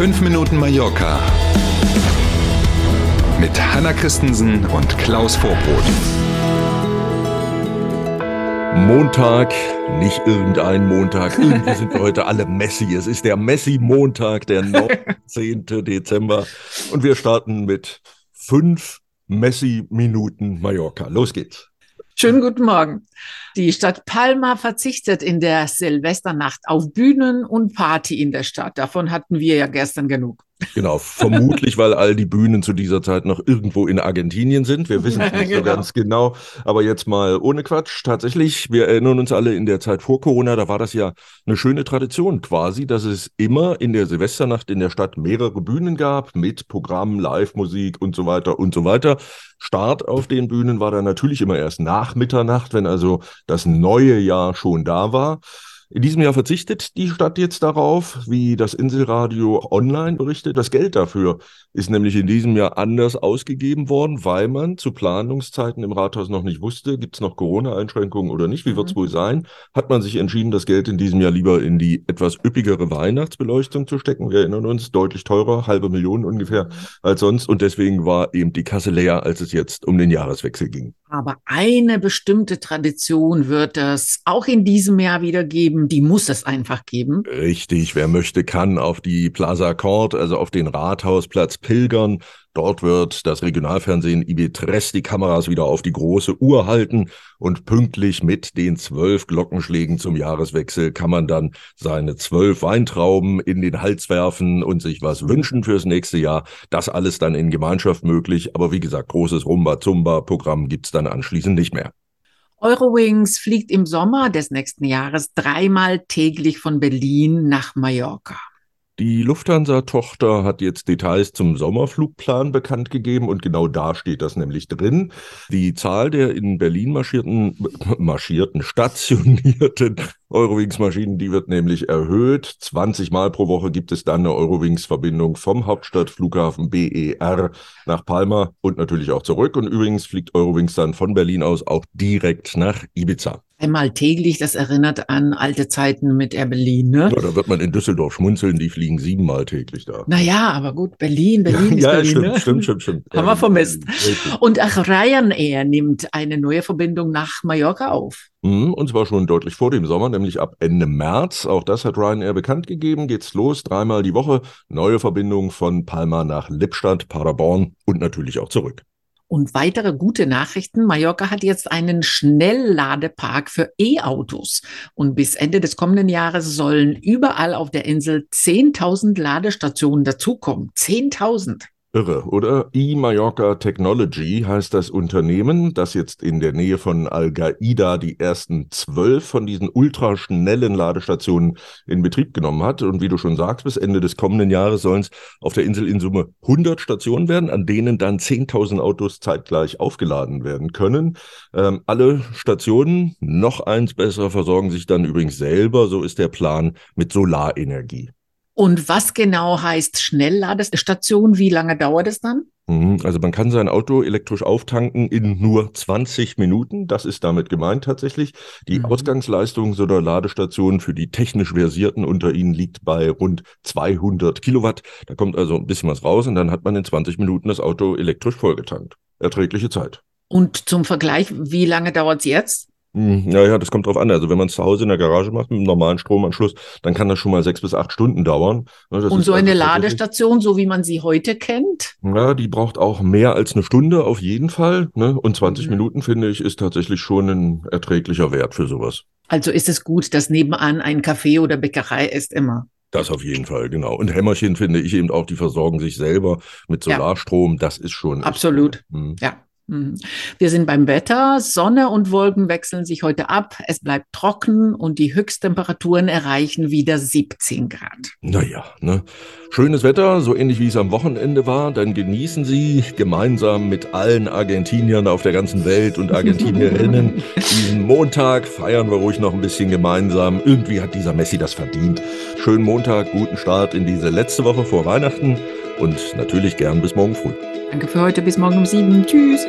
5 Minuten Mallorca mit Hanna Christensen und Klaus Vorbrot. Montag, nicht irgendein Montag. Irgendwie sind wir heute alle Messi. Es ist der Messi-Montag, der 19. Dezember. Und wir starten mit fünf Messi-Minuten Mallorca. Los geht's. Schönen guten Morgen. Die Stadt Palma verzichtet in der Silvesternacht auf Bühnen und Party in der Stadt. Davon hatten wir ja gestern genug. Genau, vermutlich, weil all die Bühnen zu dieser Zeit noch irgendwo in Argentinien sind. Wir wissen es nicht genau. so ganz genau. Aber jetzt mal ohne Quatsch. Tatsächlich, wir erinnern uns alle in der Zeit vor Corona, da war das ja eine schöne Tradition quasi, dass es immer in der Silvesternacht in der Stadt mehrere Bühnen gab mit Programmen, Live-Musik und so weiter und so weiter. Start auf den Bühnen war dann natürlich immer erst nach Mitternacht, wenn also das neue Jahr schon da war. In diesem Jahr verzichtet die Stadt jetzt darauf, wie das Inselradio online berichtet. Das Geld dafür ist nämlich in diesem Jahr anders ausgegeben worden, weil man zu Planungszeiten im Rathaus noch nicht wusste, gibt es noch Corona-Einschränkungen oder nicht, wie wird es mhm. wohl sein, hat man sich entschieden, das Geld in diesem Jahr lieber in die etwas üppigere Weihnachtsbeleuchtung zu stecken. Wir erinnern uns, deutlich teurer, halbe Million ungefähr mhm. als sonst. Und deswegen war eben die Kasse leer, als es jetzt um den Jahreswechsel ging. Aber eine bestimmte Tradition wird es auch in diesem Jahr wieder geben. Die muss es einfach geben. Richtig. Wer möchte, kann auf die Plaza Court, also auf den Rathausplatz pilgern. Dort wird das Regionalfernsehen IB3 die Kameras wieder auf die große Uhr halten und pünktlich mit den zwölf Glockenschlägen zum Jahreswechsel kann man dann seine zwölf Weintrauben in den Hals werfen und sich was wünschen fürs nächste Jahr. Das alles dann in Gemeinschaft möglich. Aber wie gesagt, großes Rumba-Zumba-Programm gibt's dann anschließend nicht mehr. Eurowings fliegt im Sommer des nächsten Jahres dreimal täglich von Berlin nach Mallorca. Die Lufthansa-Tochter hat jetzt Details zum Sommerflugplan bekannt gegeben und genau da steht das nämlich drin. Die Zahl der in Berlin marschierten, marschierten, stationierten Eurowings-Maschinen, die wird nämlich erhöht. 20 Mal pro Woche gibt es dann eine Eurowings-Verbindung vom Hauptstadtflughafen BER nach Palma und natürlich auch zurück. Und übrigens fliegt Eurowings dann von Berlin aus auch direkt nach Ibiza. Einmal täglich, das erinnert an alte Zeiten mit Air Berlin, ne? Ja, da wird man in Düsseldorf schmunzeln, die fliegen siebenmal täglich da. Naja, aber gut, Berlin, Berlin ja, ist ja, Berlin, stimmt, ne? stimmt, stimmt, stimmt. Haben wir vermisst. Und auch Ryanair nimmt eine neue Verbindung nach Mallorca auf. Mhm, und zwar schon deutlich vor dem Sommer, nämlich ab Ende März. Auch das hat Ryanair bekannt gegeben. Geht's los, dreimal die Woche. Neue Verbindung von Palma nach Lippstadt, Paderborn und natürlich auch zurück. Und weitere gute Nachrichten. Mallorca hat jetzt einen Schnellladepark für E-Autos. Und bis Ende des kommenden Jahres sollen überall auf der Insel 10.000 Ladestationen dazukommen. 10.000. Irre, oder? E-Mallorca Technology heißt das Unternehmen, das jetzt in der Nähe von Al-Gaida die ersten zwölf von diesen ultraschnellen Ladestationen in Betrieb genommen hat. Und wie du schon sagst, bis Ende des kommenden Jahres sollen es auf der Insel in Summe 100 Stationen werden, an denen dann 10.000 Autos zeitgleich aufgeladen werden können. Ähm, alle Stationen, noch eins besser, versorgen sich dann übrigens selber, so ist der Plan, mit Solarenergie. Und was genau heißt Schnellladestation? Wie lange dauert es dann? Mhm, also man kann sein Auto elektrisch auftanken in nur 20 Minuten. Das ist damit gemeint tatsächlich. Die mhm. Ausgangsleistung so einer Ladestation für die technisch Versierten unter Ihnen liegt bei rund 200 Kilowatt. Da kommt also ein bisschen was raus und dann hat man in 20 Minuten das Auto elektrisch vollgetankt. Erträgliche Zeit. Und zum Vergleich, wie lange dauert es jetzt? Naja, hm, das kommt drauf an. Also wenn man es zu Hause in der Garage macht mit einem normalen Stromanschluss, dann kann das schon mal sechs bis acht Stunden dauern. Das und so eine also Ladestation, so wie man sie heute kennt? Ja, die braucht auch mehr als eine Stunde auf jeden Fall. Ne? Und 20 mhm. Minuten, finde ich, ist tatsächlich schon ein erträglicher Wert für sowas. Also ist es gut, dass nebenan ein Café oder Bäckerei ist immer. Das auf jeden Fall, genau. Und Hämmerchen finde ich eben auch, die versorgen sich selber mit Solarstrom. Ja. Das ist schon. Absolut. Hm. Ja. Mhm. Wir sind beim Wetter. Sonne und Wolken wechseln sich heute ab. Es bleibt trocken und die Höchsttemperaturen erreichen wieder 17 Grad. Naja, ne? Schönes Wetter, so ähnlich wie es am Wochenende war. Dann genießen Sie gemeinsam mit allen Argentiniern auf der ganzen Welt und Argentinierinnen diesen Montag. Feiern wir ruhig noch ein bisschen gemeinsam. Irgendwie hat dieser Messi das verdient. Schönen Montag, guten Start in diese letzte Woche vor Weihnachten und natürlich gern bis morgen früh. Danke für heute. Bis morgen um sieben. Tschüss.